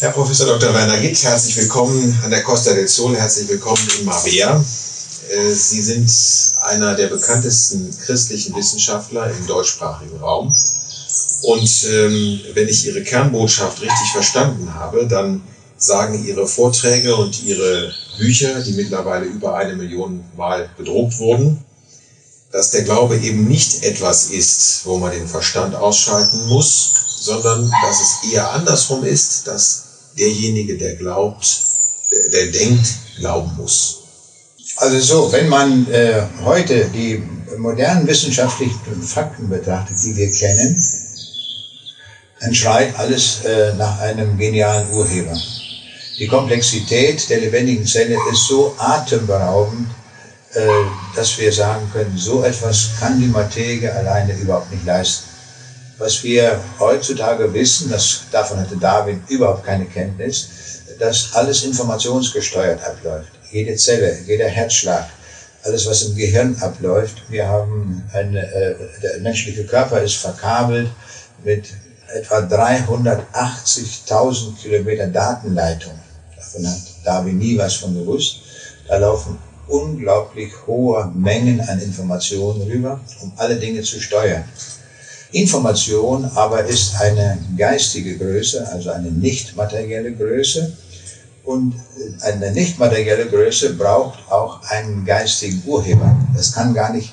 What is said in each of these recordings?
Herr Professor Dr. Werner Gitt, herzlich willkommen an der Costa del Sol, herzlich willkommen in Marbella. Äh, Sie sind einer der bekanntesten christlichen Wissenschaftler im deutschsprachigen Raum. Und ähm, wenn ich Ihre Kernbotschaft richtig verstanden habe, dann sagen Ihre Vorträge und Ihre Bücher, die mittlerweile über eine Million Mal gedruckt wurden, dass der Glaube eben nicht etwas ist, wo man den Verstand ausschalten muss, sondern dass es eher andersrum ist, dass derjenige, der glaubt, der, der denkt, glauben muss. Also so, wenn man äh, heute die modernen wissenschaftlichen Fakten betrachtet, die wir kennen, dann schreit alles äh, nach einem genialen Urheber. Die Komplexität der lebendigen Zelle ist so atemberaubend, äh, dass wir sagen können, so etwas kann die Materie alleine überhaupt nicht leisten. Was wir heutzutage wissen, das, davon hatte Darwin überhaupt keine Kenntnis, dass alles informationsgesteuert abläuft. Jede Zelle, jeder Herzschlag, alles, was im Gehirn abläuft. Wir haben eine, äh, der menschliche Körper ist verkabelt mit etwa 380.000 Kilometer Datenleitung. Davon hat Darwin nie was von gewusst. Da laufen unglaublich hohe Mengen an Informationen rüber, um alle Dinge zu steuern. Information aber ist eine geistige Größe, also eine nicht materielle Größe. Und eine nicht materielle Größe braucht auch einen geistigen Urheber. Das kann gar nicht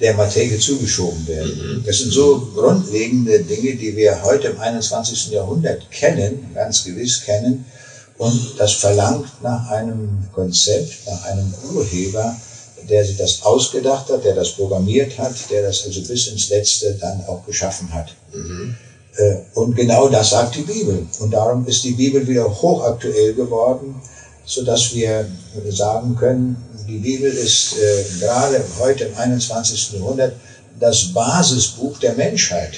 der Materie zugeschoben werden. Mhm. Das sind so grundlegende Dinge, die wir heute im 21. Jahrhundert kennen, ganz gewiss kennen. Und das verlangt nach einem Konzept, nach einem Urheber, der sich das ausgedacht hat, der das programmiert hat, der das also bis ins Letzte dann auch geschaffen hat. Mhm. Äh, und genau das sagt die Bibel. Und darum ist die Bibel wieder hochaktuell geworden, so dass wir sagen können, die Bibel ist äh, gerade heute im 21. Jahrhundert das Basisbuch der Menschheit.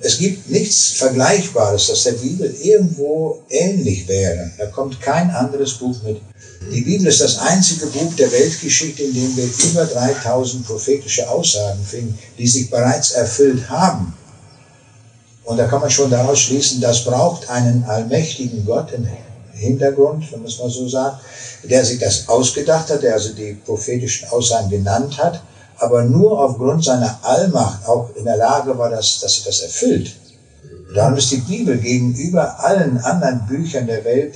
Es gibt nichts Vergleichbares, das der Bibel irgendwo ähnlich wäre. Da kommt kein anderes Buch mit. Die Bibel ist das einzige Buch der Weltgeschichte, in dem wir über 3000 prophetische Aussagen finden, die sich bereits erfüllt haben. Und da kann man schon daraus schließen, das braucht einen allmächtigen Gott im Hintergrund, wenn man es mal so sagt, der sich das ausgedacht hat, der also die prophetischen Aussagen genannt hat, aber nur aufgrund seiner Allmacht auch in der Lage war, dass, dass sich das erfüllt. Darum ist die Bibel gegenüber allen anderen Büchern der Welt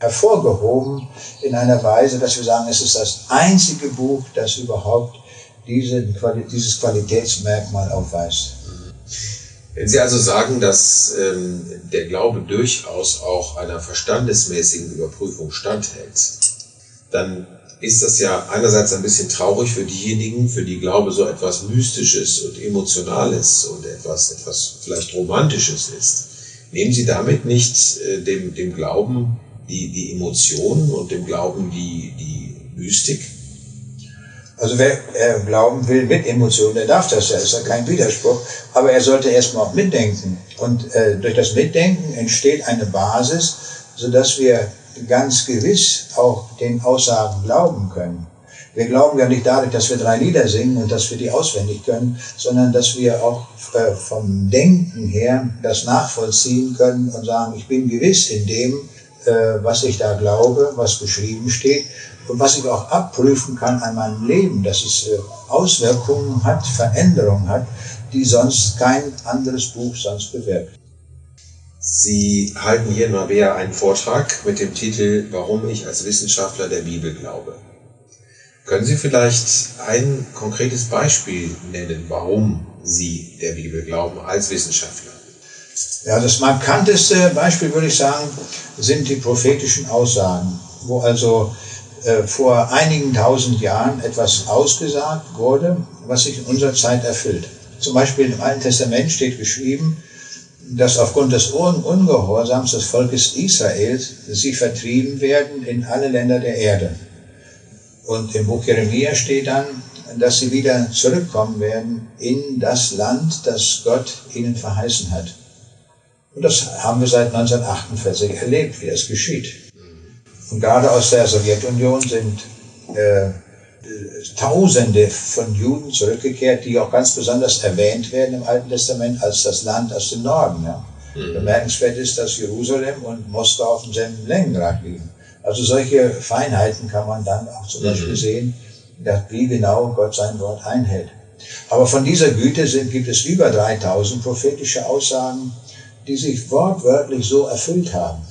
hervorgehoben in einer Weise, dass wir sagen, es ist das einzige Buch, das überhaupt diese, dieses Qualitätsmerkmal aufweist. Wenn Sie also sagen, dass ähm, der Glaube durchaus auch einer verstandesmäßigen Überprüfung standhält, dann ist das ja einerseits ein bisschen traurig für diejenigen, für die Glaube so etwas Mystisches und Emotionales und etwas, etwas vielleicht Romantisches ist. Nehmen Sie damit nicht äh, dem, dem Glauben die, die Emotionen und dem Glauben die, die Mystik? Also wer äh, glauben will mit Emotionen, der darf das ja, ist ja kein Widerspruch, aber er sollte erstmal auch mitdenken. Und äh, durch das Mitdenken entsteht eine Basis, sodass wir ganz gewiss auch den Aussagen glauben können. Wir glauben ja nicht dadurch, dass wir drei Lieder singen und dass wir die auswendig können, sondern dass wir auch äh, vom Denken her das nachvollziehen können und sagen, ich bin gewiss in dem, äh, was ich da glaube, was beschrieben steht und was ich auch abprüfen kann an meinem Leben, dass es äh, Auswirkungen hat, Veränderungen hat, die sonst kein anderes Buch sonst bewirkt. Sie halten hier in Marbella einen Vortrag mit dem Titel Warum ich als Wissenschaftler der Bibel glaube. Können Sie vielleicht ein konkretes Beispiel nennen, warum Sie der Bibel glauben als Wissenschaftler? Ja, das markanteste Beispiel würde ich sagen, sind die prophetischen Aussagen, wo also äh, vor einigen tausend Jahren etwas ausgesagt wurde, was sich in unserer Zeit erfüllt. Zum Beispiel im Alten Testament steht geschrieben, dass aufgrund des Ungehorsams des Volkes Israels sie vertrieben werden in alle Länder der Erde. Und im Buch Jeremia steht dann, dass sie wieder zurückkommen werden in das Land, das Gott ihnen verheißen hat. Und das haben wir seit 1948 erlebt, wie das geschieht. Und gerade aus der Sowjetunion sind äh, Tausende von Juden zurückgekehrt, die auch ganz besonders erwähnt werden im Alten Testament als das Land aus dem Norden. Ja. Mhm. Bemerkenswert ist, dass Jerusalem und Moskau auf demselben Längengrad liegen. Also solche Feinheiten kann man dann auch zum Beispiel mhm. sehen, dass wie genau Gott sein Wort einhält. Aber von dieser Güte sind, gibt es über 3000 prophetische Aussagen, die sich wortwörtlich so erfüllt haben.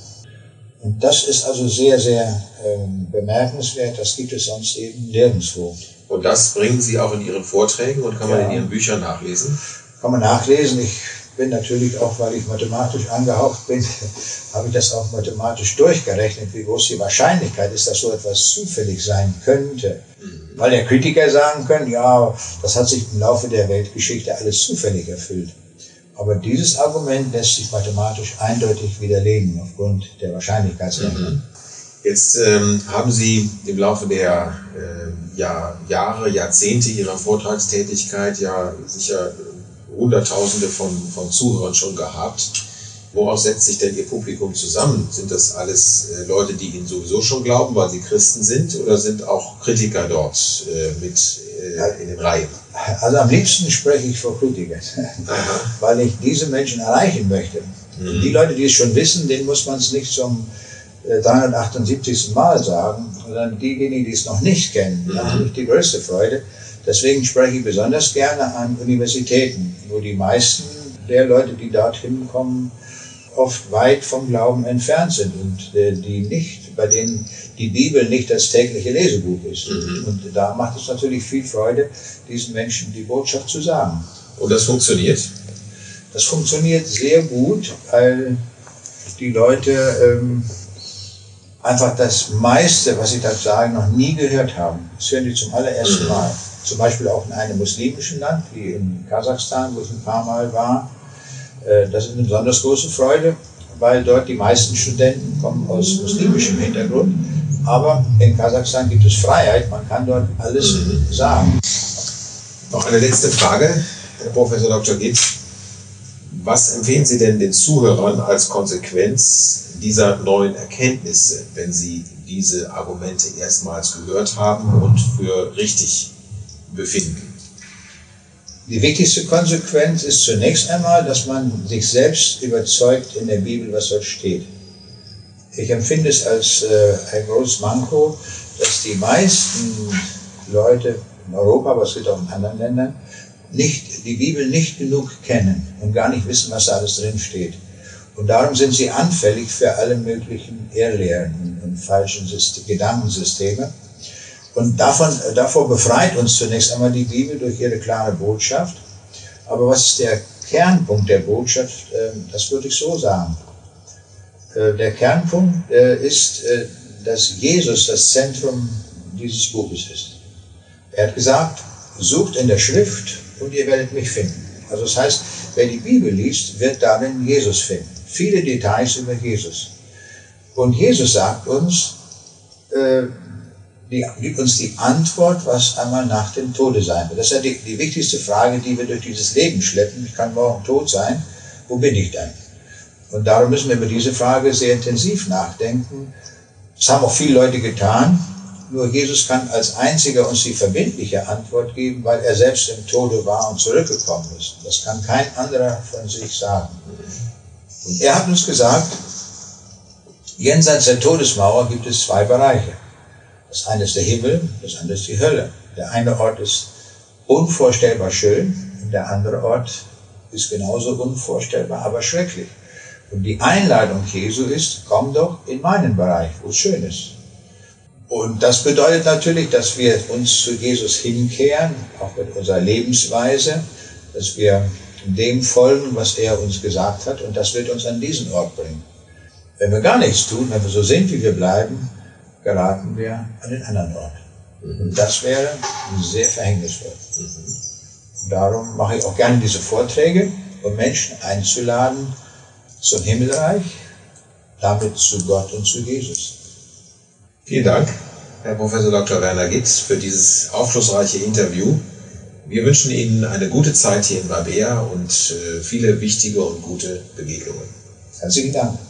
Und das ist also sehr, sehr ähm, bemerkenswert. Das gibt es sonst eben nirgendwo. Und das bringen Sie auch in Ihren Vorträgen und kann man in Ihren Büchern nachlesen? Kann man nachlesen. Ich bin natürlich auch, weil ich mathematisch angehaucht bin, habe ich das auch mathematisch durchgerechnet, wie groß die Wahrscheinlichkeit ist, dass so etwas zufällig sein könnte. Mhm. Weil der Kritiker sagen können, ja, das hat sich im Laufe der Weltgeschichte alles zufällig erfüllt. Aber dieses Argument lässt sich mathematisch eindeutig widerlegen aufgrund der Wahrscheinlichkeitsrechnung. Mhm. Jetzt ähm, haben Sie im Laufe der äh, Jahr, Jahre, Jahrzehnte Ihrer Vortragstätigkeit ja sicher Hunderttausende von, von Zuhörern schon gehabt. Woraus setzt sich denn Ihr Publikum zusammen? Sind das alles äh, Leute, die Ihnen sowieso schon glauben, weil sie Christen sind, oder sind auch Kritiker dort äh, mit äh, in den Reihen? Also am liebsten spreche ich vor Kritikern, weil ich diese Menschen erreichen möchte. Mhm. Die Leute, die es schon wissen, denen muss man es nicht zum 378. Äh, Mal sagen, sondern diejenigen, die es noch nicht kennen, mhm. da habe ich die größte Freude. Deswegen spreche ich besonders gerne an Universitäten, wo die meisten der Leute, die dorthin kommen, oft weit vom Glauben entfernt sind und äh, die nicht, bei denen die Bibel nicht das tägliche Lesebuch ist. Mhm. Und da macht es natürlich viel Freude, diesen Menschen die Botschaft zu sagen. Und das funktioniert? Das funktioniert sehr gut, weil die Leute ähm, einfach das meiste, was sie da sagen, noch nie gehört haben. Das hören die zum allerersten mhm. Mal. Zum Beispiel auch in einem muslimischen Land, wie in Kasachstan, wo ich ein paar Mal war. Äh, das ist eine besonders große Freude, weil dort die meisten Studenten kommen aus muslimischem Hintergrund. Aber in Kasachstan gibt es Freiheit, man kann dort alles sagen. Noch eine letzte Frage, Herr Professor Dr. Gitz. Was empfehlen Sie denn den Zuhörern als Konsequenz dieser neuen Erkenntnisse, wenn Sie diese Argumente erstmals gehört haben und für richtig befinden? Die wichtigste Konsequenz ist zunächst einmal, dass man sich selbst überzeugt in der Bibel, was dort steht. Ich empfinde es als äh, ein großes Manko, dass die meisten Leute in Europa, aber es gibt auch in anderen Ländern, nicht, die Bibel nicht genug kennen und gar nicht wissen, was da alles drin steht. Und darum sind sie anfällig für alle möglichen Irrlehren und falschen System, Gedankensysteme. Und davon, äh, davor befreit uns zunächst einmal die Bibel durch ihre klare Botschaft. Aber was ist der Kernpunkt der Botschaft? Ähm, das würde ich so sagen. Äh, der Kernpunkt äh, ist, dass Jesus das Zentrum dieses Buches ist. Er hat gesagt, sucht in der Schrift und ihr werdet mich finden. Also das heißt, wer die Bibel liest, wird darin Jesus finden. Viele Details über Jesus. Und Jesus sagt uns, die, gibt uns die Antwort, was einmal nach dem Tode sein wird. Das ist ja die, die wichtigste Frage, die wir durch dieses Leben schleppen. Ich kann morgen tot sein. Wo bin ich dann? Und darum müssen wir über diese Frage sehr intensiv nachdenken. Das haben auch viele Leute getan. Nur Jesus kann als einziger uns die verbindliche Antwort geben, weil er selbst im Tode war und zurückgekommen ist. Das kann kein anderer von sich sagen. Und er hat uns gesagt, jenseits der Todesmauer gibt es zwei Bereiche. Das eine ist der Himmel, das andere ist die Hölle. Der eine Ort ist unvorstellbar schön und der andere Ort ist genauso unvorstellbar, aber schrecklich. Und die Einladung Jesu ist, komm doch in meinen Bereich, wo es schön ist. Und das bedeutet natürlich, dass wir uns zu Jesus hinkehren, auch mit unserer Lebensweise, dass wir dem folgen, was er uns gesagt hat, und das wird uns an diesen Ort bringen. Wenn wir gar nichts tun, wenn wir so sind, wie wir bleiben, geraten wir an den anderen Ort. Und das wäre sehr verhängnisvoll. Und darum mache ich auch gerne diese Vorträge, um Menschen einzuladen zum Himmelreich, damit zu Gott und zu Jesus. Vielen Dank, Herr Professor Dr. Werner Gitz, für dieses aufschlussreiche Interview. Wir wünschen Ihnen eine gute Zeit hier in Mabea und äh, viele wichtige und gute Begegnungen. Herzlichen Dank.